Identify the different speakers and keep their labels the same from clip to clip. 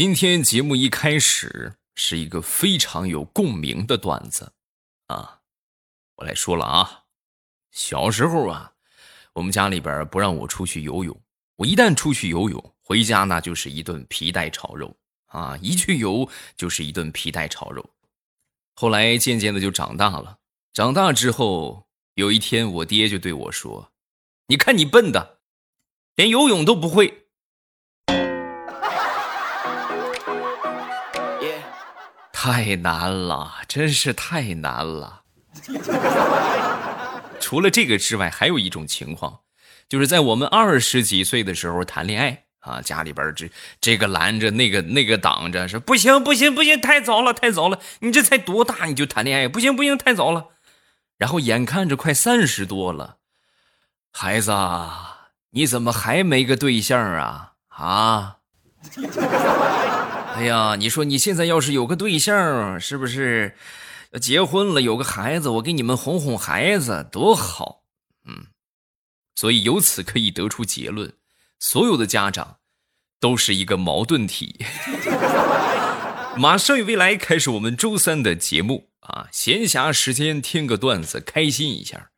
Speaker 1: 今天节目一开始是一个非常有共鸣的段子，啊，我来说了啊。小时候啊，我们家里边不让我出去游泳，我一旦出去游泳，回家那就是一顿皮带炒肉啊，一去游就是一顿皮带炒肉。后来渐渐的就长大了，长大之后，有一天我爹就对我说：“你看你笨的，连游泳都不会。”太难了，真是太难了。除了这个之外，还有一种情况，就是在我们二十几岁的时候谈恋爱啊，家里边这这个拦着，那个那个挡着，说不行不行不行，太早了太早了，你这才多大你就谈恋爱，不行不行，太早了。然后眼看着快三十多了，孩子，你怎么还没个对象啊？啊？哎呀，你说你现在要是有个对象，是不是结婚了有个孩子，我给你们哄哄孩子多好？嗯，所以由此可以得出结论：所有的家长都是一个矛盾体。马上与未来开始我们周三的节目啊，闲暇时间听个段子，开心一下。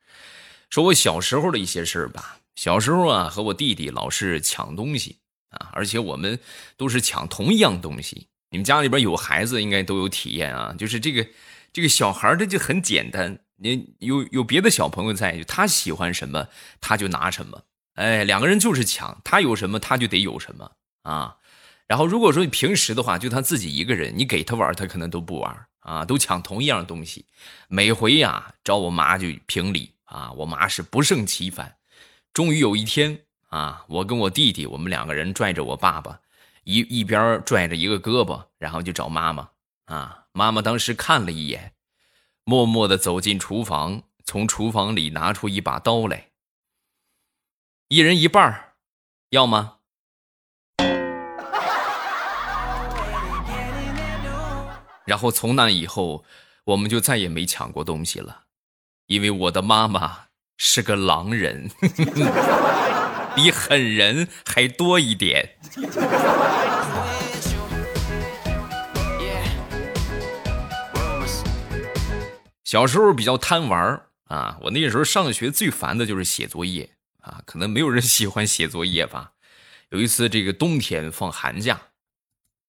Speaker 1: 说我小时候的一些事儿吧。小时候啊，和我弟弟老是抢东西。啊！而且我们都是抢同一样东西。你们家里边有孩子，应该都有体验啊。就是这个，这个小孩他就很简单。你有有别的小朋友在，他喜欢什么，他就拿什么。哎，两个人就是抢，他有什么他就得有什么啊。然后如果说你平时的话，就他自己一个人，你给他玩，他可能都不玩啊，都抢同一样东西。每回呀，找我妈就评理啊，我妈是不胜其烦。终于有一天。啊！我跟我弟弟，我们两个人拽着我爸爸，一一边拽着一个胳膊，然后就找妈妈。啊！妈妈当时看了一眼，默默的走进厨房，从厨房里拿出一把刀来。一人一半要吗？然后从那以后，我们就再也没抢过东西了，因为我的妈妈是个狼人。比狠人还多一点。小时候比较贪玩啊，我那时候上学最烦的就是写作业啊，可能没有人喜欢写作业吧。有一次这个冬天放寒假，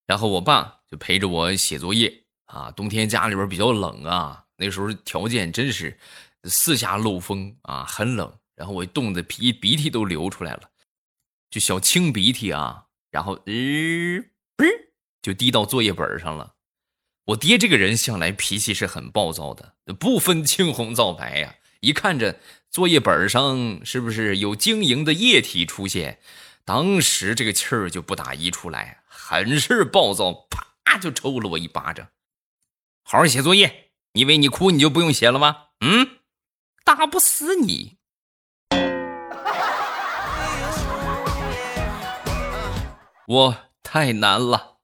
Speaker 1: 然后我爸就陪着我写作业啊。冬天家里边比较冷啊，那时候条件真是四下漏风啊，很冷。然后我冻得鼻鼻涕都流出来了，就小清鼻涕啊，然后嗯，不是就滴到作业本上了。我爹这个人向来脾气是很暴躁的，不分青红皂白呀。一看着作业本上是不是有晶莹的液体出现，当时这个气儿就不打一处来，很是暴躁，啪就抽了我一巴掌。好好写作业，你以为你哭你就不用写了吗？嗯，打不死你。我太难了。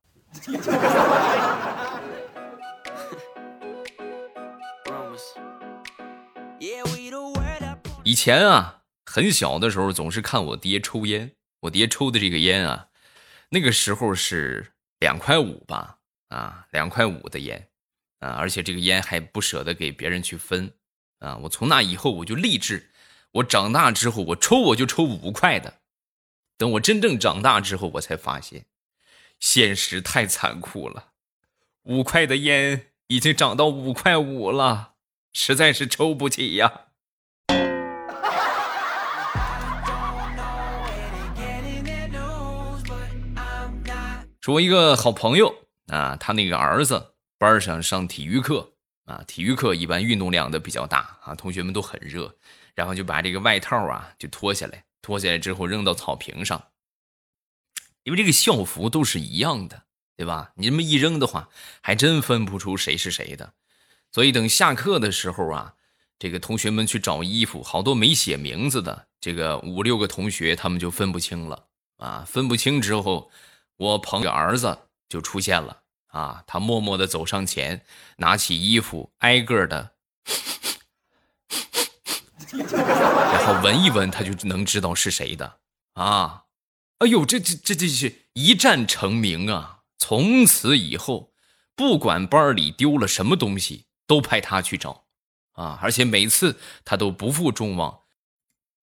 Speaker 1: 以前啊，很小的时候总是看我爹抽烟。我爹抽的这个烟啊，那个时候是两块五吧，啊，两块五的烟，啊，而且这个烟还不舍得给别人去分，啊，我从那以后我就立志，我长大之后我抽我就抽五块的。等我真正长大之后，我才发现，现实太残酷了。五块的烟已经涨到五块五了，实在是抽不起呀。说一个好朋友啊，他那个儿子班上上体育课啊，体育课一般运动量都比较大啊，同学们都很热，然后就把这个外套啊就脱下来。脱下来之后扔到草坪上，因为这个校服都是一样的，对吧？你这么一扔的话，还真分不出谁是谁的。所以等下课的时候啊，这个同学们去找衣服，好多没写名字的，这个五六个同学他们就分不清了啊。分不清之后，我朋友儿子就出现了啊，他默默的走上前，拿起衣服，挨个的。然后闻一闻，他就能知道是谁的啊！哎呦，这这这这是一战成名啊！从此以后，不管班里丢了什么东西，都派他去找，啊，而且每次他都不负众望，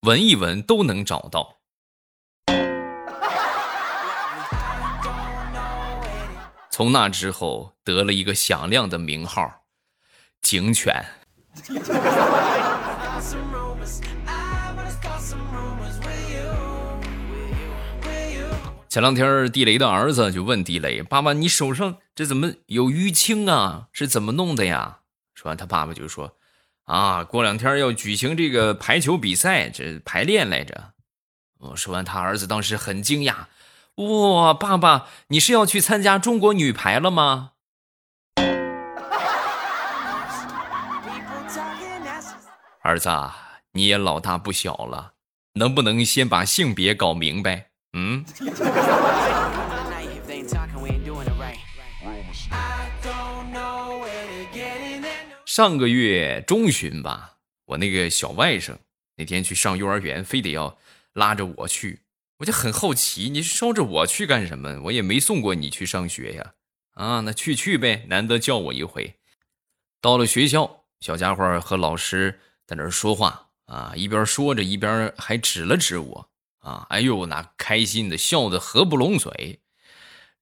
Speaker 1: 闻一闻都能找到。从那之后，得了一个响亮的名号——警犬。前两天，地雷的儿子就问地雷：“爸爸，你手上这怎么有淤青啊？是怎么弄的呀？”说完，他爸爸就说：“啊，过两天要举行这个排球比赛，这排练来着。”我说完，他儿子当时很惊讶：“哇，爸爸，你是要去参加中国女排了吗？”儿子，你也老大不小了，能不能先把性别搞明白？嗯。上个月中旬吧，我那个小外甥那天去上幼儿园，非得要拉着我去，我就很好奇，你捎着我去干什么？我也没送过你去上学呀。啊，那去去呗，难得叫我一回。到了学校，小家伙和老师在那说话啊，一边说着一边还指了指我。啊，哎呦，那开心的笑得合不拢嘴。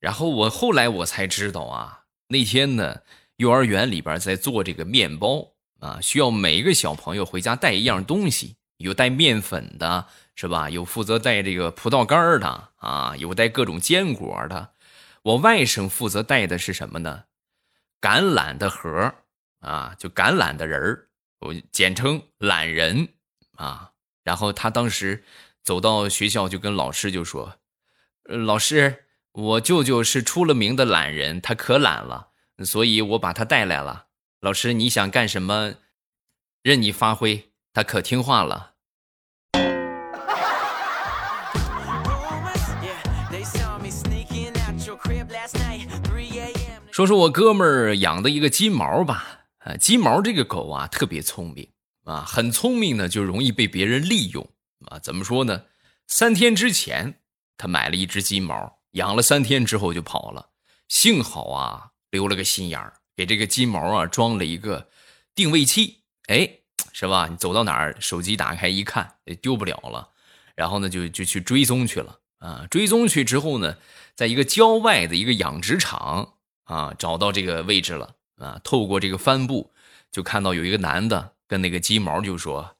Speaker 1: 然后我后来我才知道啊，那天呢，幼儿园里边在做这个面包啊，需要每一个小朋友回家带一样东西，有带面粉的，是吧？有负责带这个葡萄干的啊，有带各种坚果的。我外甥负责带的是什么呢？橄榄的盒啊，就橄榄的人儿，我简称懒人啊。然后他当时。走到学校就跟老师就说：“老师，我舅舅是出了名的懒人，他可懒了，所以我把他带来了。老师，你想干什么，任你发挥，他可听话了。”说说我哥们儿养的一个金毛吧，啊，金毛这个狗啊特别聪明啊，很聪明呢，就容易被别人利用。啊，怎么说呢？三天之前，他买了一只金毛，养了三天之后就跑了。幸好啊，留了个心眼儿，给这个金毛啊装了一个定位器。哎，是吧？你走到哪儿，手机打开一看，丢不了了。然后呢，就就去追踪去了。啊，追踪去之后呢，在一个郊外的一个养殖场啊，找到这个位置了。啊，透过这个帆布，就看到有一个男的跟那个金毛就说。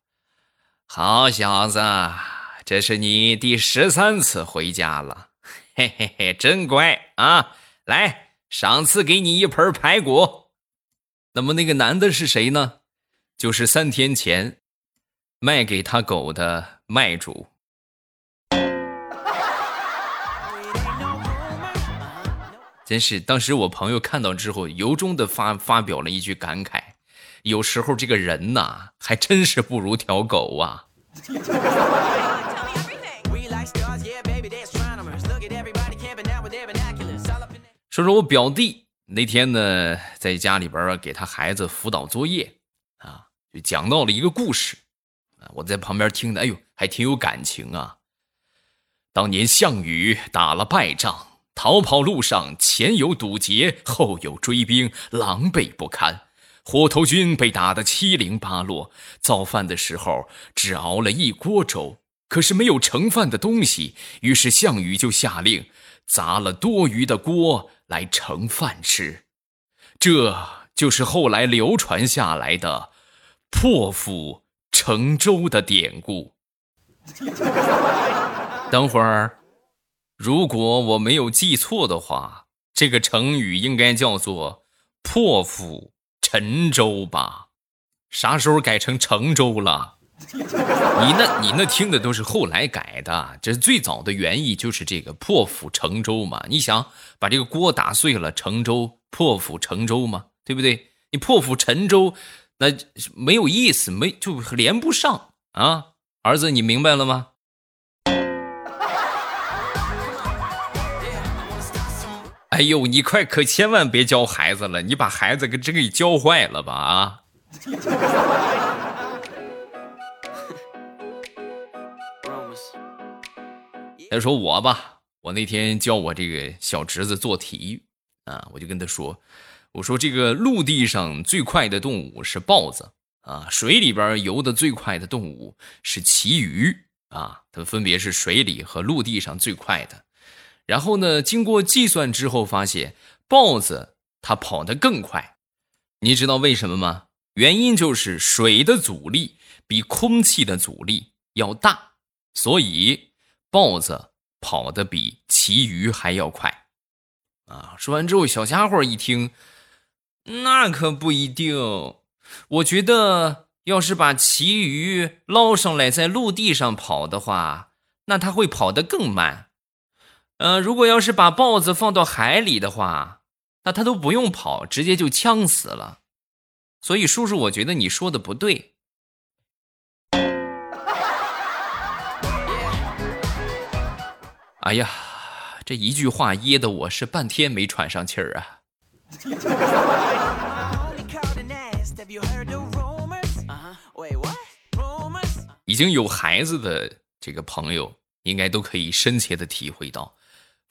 Speaker 1: 好小子，这是你第十三次回家了，嘿嘿嘿，真乖啊！来，赏赐给你一盆排骨。那么那个男的是谁呢？就是三天前卖给他狗的卖主。真是，当时我朋友看到之后，由衷的发发表了一句感慨。有时候这个人呐，还真是不如条狗啊。说说我表弟那天呢，在家里边啊，给他孩子辅导作业啊，就讲到了一个故事啊，我在旁边听的，哎呦，还挺有感情啊。当年项羽打了败仗，逃跑路上前有堵截，后有追兵，狼狈不堪。火头军被打得七零八落，造饭的时候只熬了一锅粥，可是没有盛饭的东西，于是项羽就下令砸了多余的锅来盛饭吃，这就是后来流传下来的破釜沉舟的典故。等会儿，如果我没有记错的话，这个成语应该叫做破釜。沉舟吧，啥时候改成成舟了？你那，你那听的都是后来改的，这最早的原意就是这个破釜沉舟嘛。你想把这个锅打碎了，沉舟破釜沉舟嘛，对不对？你破釜沉舟，那没有意思，没就连不上啊。儿子，你明白了吗？哎呦，你快可千万别教孩子了，你把孩子给这给教坏了吧啊！再说我吧，我那天教我这个小侄子做题啊，我就跟他说：“我说这个陆地上最快的动物是豹子啊，水里边游的最快的动物是旗鱼啊，它们分别是水里和陆地上最快的。然后呢，经过计算之后发现，豹子它跑得更快，你知道为什么吗？原因就是水的阻力比空气的阻力要大，所以豹子跑得比旗鱼还要快。”啊！说完之后，小家伙一听，那可不一定。我觉得，要是把旗鱼捞上来，在陆地上跑的话，那它会跑得更慢。呃，如果要是把豹子放到海里的话，那它都不用跑，直接就呛死了。所以，叔叔，我觉得你说的不对。哎呀！这一句话噎得我是半天没喘上气儿啊！已经有孩子的这个朋友，应该都可以深切的体会到，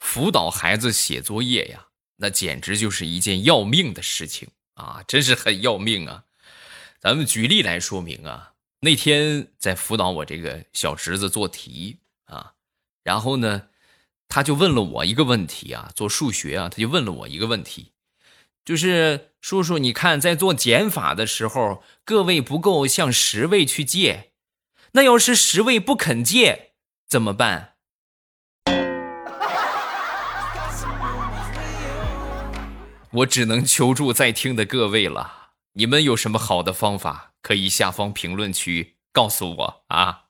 Speaker 1: 辅导孩子写作业呀，那简直就是一件要命的事情啊！真是很要命啊！咱们举例来说明啊，那天在辅导我这个小侄子做题啊，然后呢。他就问了我一个问题啊，做数学啊，他就问了我一个问题，就是叔叔，你看在做减法的时候，个位不够，向十位去借，那要是十位不肯借怎么办？我只能求助在听的各位了，你们有什么好的方法，可以下方评论区告诉我啊。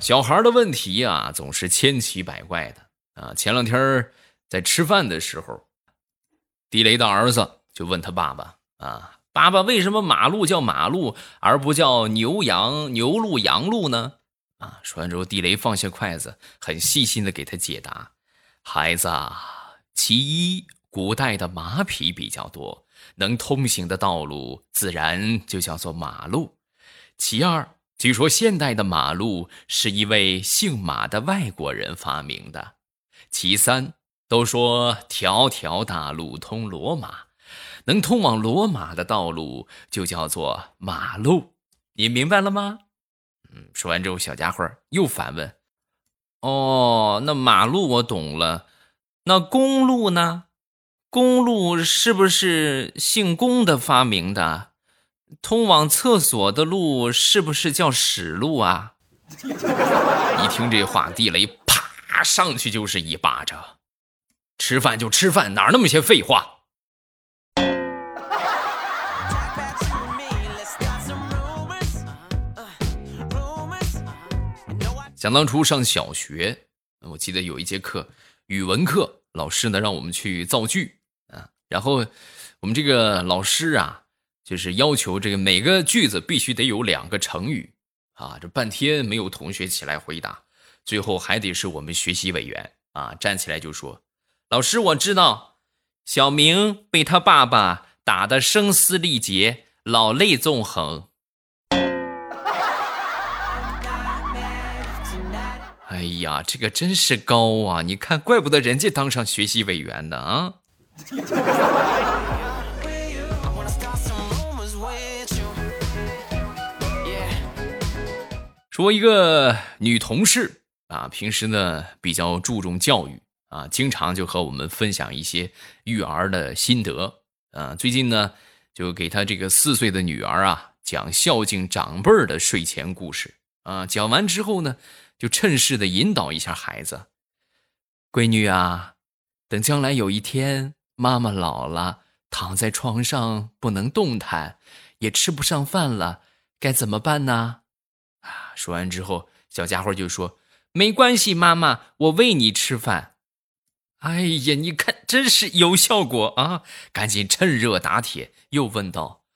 Speaker 1: 小孩的问题啊，总是千奇百怪的啊。前两天在吃饭的时候，地雷的儿子就问他爸爸啊：“爸爸，为什么马路叫马路，而不叫牛羊牛路羊路呢？”啊，说完之后，地雷放下筷子，很细心的给他解答：“孩子，其一，古代的马匹比较多，能通行的道路自然就叫做马路；其二。”据说现代的马路是一位姓马的外国人发明的。其三，都说条条大路通罗马，能通往罗马的道路就叫做马路。你明白了吗？说完之后，小家伙又反问：“哦，那马路我懂了，那公路呢？公路是不是姓公的发明的？”通往厕所的路是不是叫屎路啊？一听这话，地雷啪上去就是一巴掌。吃饭就吃饭，哪那么些废话？想当初上小学，我记得有一节课，语文课，老师呢让我们去造句啊，然后我们这个老师啊。就是要求这个每个句子必须得有两个成语啊！这半天没有同学起来回答，最后还得是我们学习委员啊站起来就说：“老师，我知道，小明被他爸爸打得声嘶力竭，老泪纵横。”哎呀，这个真是高啊！你看，怪不得人家当上学习委员的啊！说一个女同事啊，平时呢比较注重教育啊，经常就和我们分享一些育儿的心得啊。最近呢，就给她这个四岁的女儿啊讲孝敬长辈的睡前故事啊。讲完之后呢，就趁势的引导一下孩子：“闺女啊，等将来有一天妈妈老了，躺在床上不能动弹，也吃不上饭了，该怎么办呢？”啊！说完之后，小家伙就说：“没关系，妈妈，我喂你吃饭。”哎呀，你看，真是有效果啊！赶紧趁热打铁，又问道：“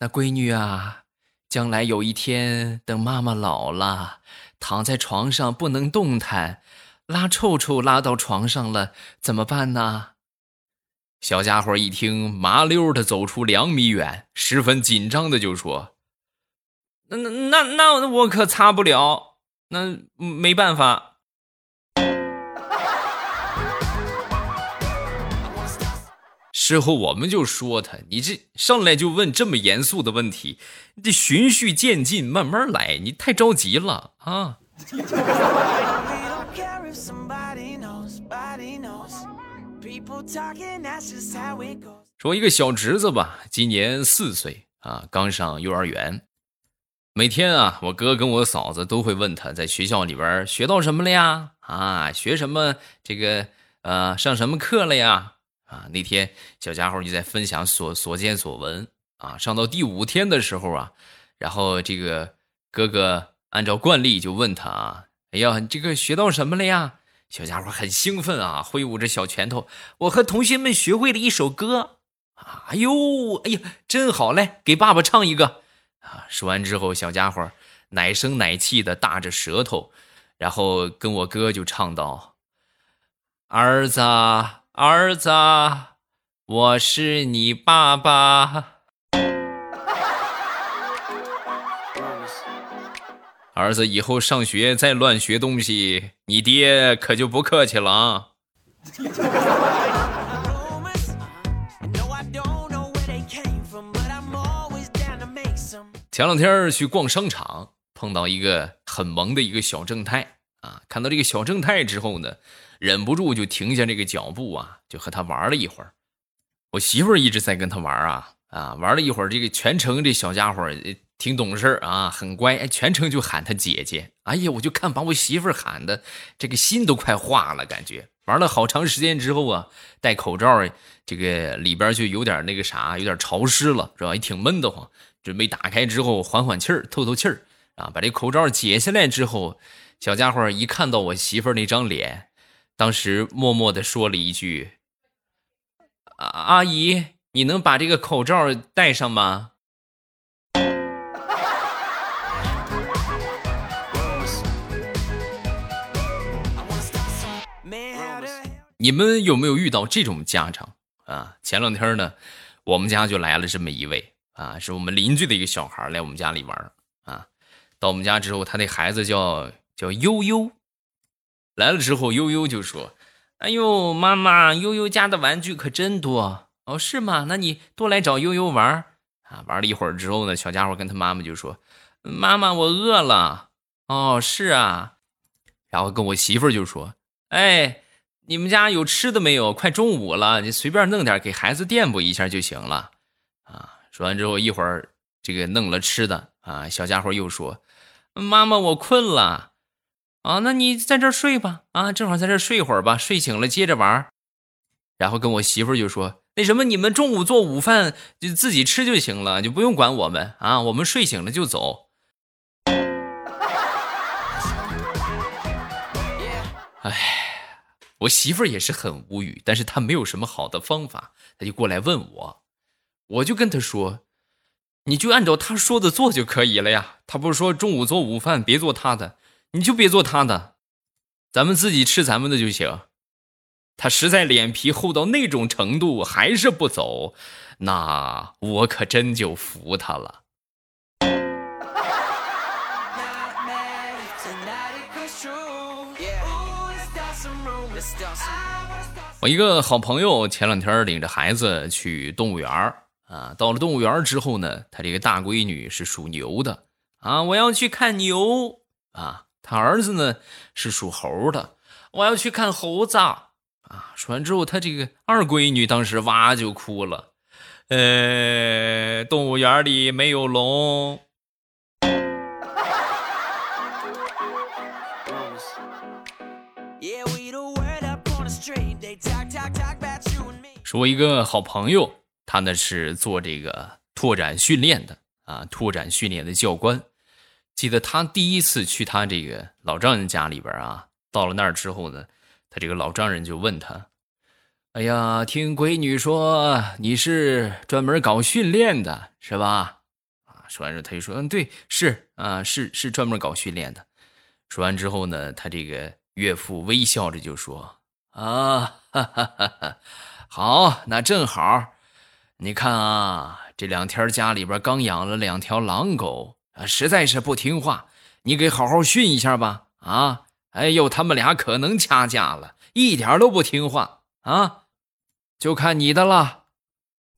Speaker 1: 那闺女啊，将来有一天，等妈妈老了，躺在床上不能动弹，拉臭臭拉到床上了，怎么办呢？”小家伙一听，麻溜的走出两米远，十分紧张的就说。那那那那我可擦不了，那没办法。事后我们就说他，你这上来就问这么严肃的问题，你得循序渐进，慢慢来，你太着急了啊。说一个小侄子吧，今年四岁啊，刚上幼儿园。每天啊，我哥跟我嫂子都会问他在学校里边学到什么了呀？啊，学什么？这个呃，上什么课了呀？啊，那天小家伙就在分享所所见所闻啊。上到第五天的时候啊，然后这个哥哥按照惯例就问他啊。哎呀，这个学到什么了呀？小家伙很兴奋啊，挥舞着小拳头。我和同学们学会了一首歌啊！哎呦，哎呀，真好嘞！给爸爸唱一个啊！说完之后，小家伙奶声奶气的大着舌头，然后跟我哥就唱道：“儿子，儿子，我是你爸爸。”儿子以后上学再乱学东西，你爹可就不客气了啊！前两天去逛商场，碰到一个很萌的一个小正太啊！看到这个小正太之后呢，忍不住就停下这个脚步啊，就和他玩了一会儿。我媳妇儿一直在跟他玩啊啊，玩了一会儿，这个全程这小家伙。挺懂事啊，很乖，全程就喊他姐姐。哎呀，我就看把我媳妇儿喊的，这个心都快化了，感觉玩了好长时间之后啊，戴口罩，这个里边就有点那个啥，有点潮湿了，是吧？也挺闷得慌。准备打开之后缓缓气儿，透透气儿啊。把这口罩解下来之后，小家伙一看到我媳妇儿那张脸，当时默默的说了一句：“阿姨，你能把这个口罩戴上吗？”你们有没有遇到这种家长啊？前两天呢，我们家就来了这么一位啊，是我们邻居的一个小孩来我们家里玩啊。到我们家之后，他那孩子叫叫悠悠，来了之后，悠悠就说：“哎呦，妈妈，悠悠家的玩具可真多哦，是吗？那你多来找悠悠玩啊。”玩了一会儿之后呢，小家伙跟他妈妈就说：“妈妈，我饿了。”哦，是啊，然后跟我媳妇就说：“哎。”你们家有吃的没有？快中午了，你随便弄点给孩子垫补一下就行了，啊！说完之后，一会儿这个弄了吃的啊，小家伙又说：“妈妈，我困了，啊，那你在这睡吧，啊，正好在这睡会儿吧，睡醒了接着玩。”然后跟我媳妇就说：“那什么，你们中午做午饭就自己吃就行了，就不用管我们啊，我们睡醒了就走。”哎。我媳妇也是很无语，但是她没有什么好的方法，她就过来问我，我就跟她说，你就按照她说的做就可以了呀。她不是说中午做午饭别做她的，你就别做他的，咱们自己吃咱们的就行。他实在脸皮厚到那种程度还是不走，那我可真就服他了。我一个好朋友前两天领着孩子去动物园啊，到了动物园之后呢，他这个大闺女是属牛的啊，我要去看牛啊。他儿子呢是属猴的，我要去看猴子啊。说完之后，他这个二闺女当时哇就哭了，呃，动物园里没有龙。说一个好朋友，他呢是做这个拓展训练的啊，拓展训练的教官。记得他第一次去他这个老丈人家里边啊，到了那儿之后呢，他这个老丈人就问他：“哎呀，听闺女说你是专门搞训练的，是吧？”啊，说完之后他就说：“嗯，对，是啊，是是专门搞训练的。”说完之后呢，他这个岳父微笑着就说：“啊，哈哈哈哈。”好，那正好，你看啊，这两天家里边刚养了两条狼狗实在是不听话，你给好好训一下吧。啊！哎呦，他们俩可能掐架了，一点都不听话啊！就看你的了。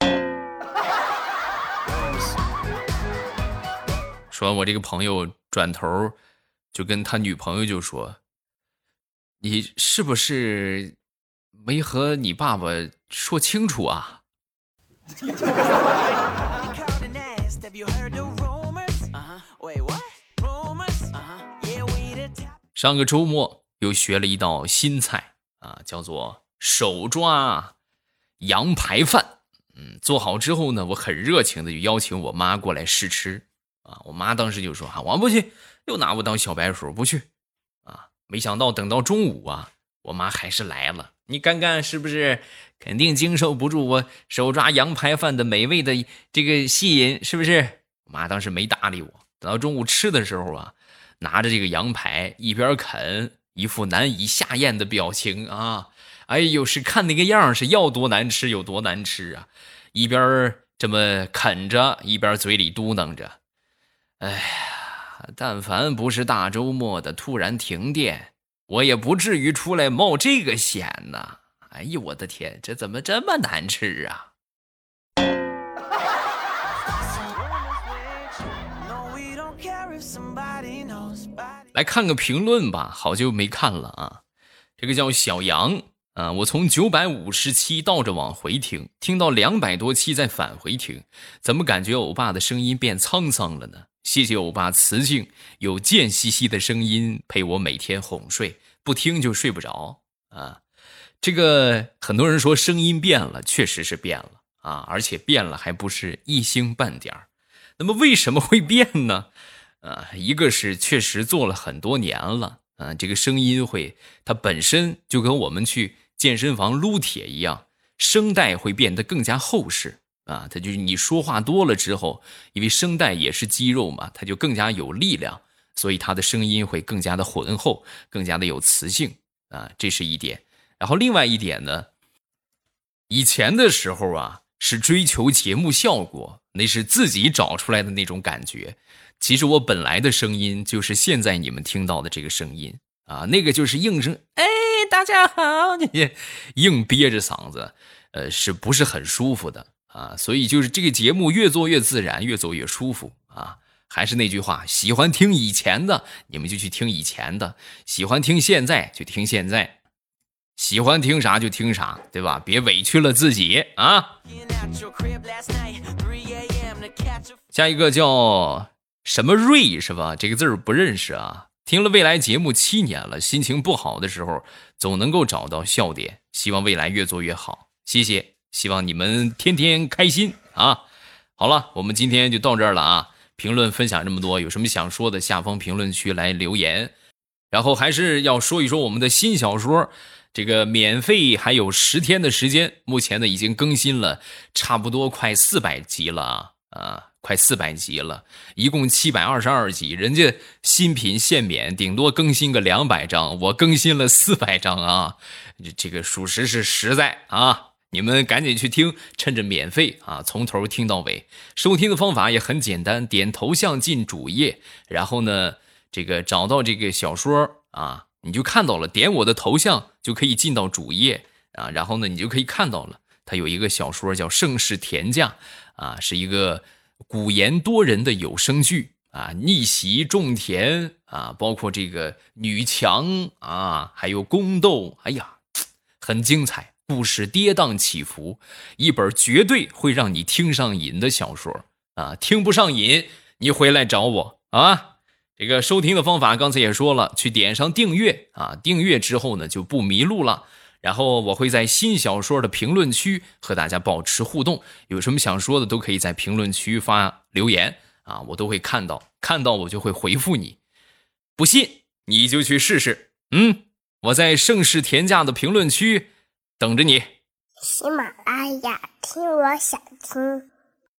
Speaker 1: 说完，我这个朋友转头就跟他女朋友就说：“你是不是没和你爸爸说清楚啊？” 上个周末又学了一道新菜啊，叫做手抓羊排饭。嗯，做好之后呢，我很热情的就邀请我妈过来试吃啊。我妈当时就说：“啊，我不去，又拿我当小白鼠，不去。”啊，没想到等到中午啊，我妈还是来了。你看看是不是？肯定经受不住我手抓羊排饭的美味的这个吸引，是不是？我妈当时没搭理我。等到中午吃的时候啊。拿着这个羊排一边啃，一副难以下咽的表情啊！哎呦，是看那个样是要多难吃有多难吃啊！一边这么啃着，一边嘴里嘟囔着：“哎呀，但凡不是大周末的突然停电，我也不至于出来冒这个险呐！”哎呦，我的天，这怎么这么难吃啊？来看个评论吧，好久没看了啊。这个叫小杨啊，我从九百五十期倒着往回听，听到两百多期再返回听，怎么感觉欧巴的声音变沧桑了呢？谢谢欧巴磁性有贱兮兮的声音陪我每天哄睡，不听就睡不着啊。这个很多人说声音变了，确实是变了啊，而且变了还不是一星半点儿。那么为什么会变呢？啊，一个是确实做了很多年了，啊，这个声音会，它本身就跟我们去健身房撸铁一样，声带会变得更加厚实啊。它就是你说话多了之后，因为声带也是肌肉嘛，它就更加有力量，所以它的声音会更加的浑厚，更加的有磁性啊，这是一点。然后另外一点呢，以前的时候啊，是追求节目效果，那是自己找出来的那种感觉。其实我本来的声音就是现在你们听到的这个声音啊，那个就是硬声，哎，大家好，你硬憋着嗓子，呃，是不是很舒服的啊？所以就是这个节目越做越自然，越做越舒服啊。还是那句话，喜欢听以前的，你们就去听以前的；喜欢听现在，就听现在；喜欢听啥就听啥，对吧？别委屈了自己啊。下一个叫。什么瑞是吧？这个字儿不认识啊。听了未来节目七年了，心情不好的时候总能够找到笑点。希望未来越做越好，谢谢。希望你们天天开心啊！好了，我们今天就到这儿了啊。评论分享这么多，有什么想说的，下方评论区来留言。然后还是要说一说我们的新小说，这个免费还有十天的时间，目前呢已经更新了差不多快四百集了啊啊。快四百集了，一共七百二十二集，人家新品限免，顶多更新个两百张，我更新了四百张啊！这个属实是实在啊！你们赶紧去听，趁着免费啊，从头听到尾。收听的方法也很简单，点头像进主页，然后呢，这个找到这个小说啊，你就看到了，点我的头像就可以进到主页啊，然后呢，你就可以看到了，它有一个小说叫《盛世田价》啊，是一个。古言多人的有声剧啊，逆袭种田啊，包括这个女强啊，还有宫斗，哎呀，很精彩，故事跌宕起伏，一本绝对会让你听上瘾的小说啊！听不上瘾，你回来找我啊！这个收听的方法刚才也说了，去点上订阅啊，订阅之后呢就不迷路了。然后我会在新小说的评论区和大家保持互动，有什么想说的都可以在评论区发留言啊，我都会看到，看到我就会回复你。不信你就去试试，嗯，我在盛世田价的评论区等着你。
Speaker 2: 喜马拉雅听，我想听。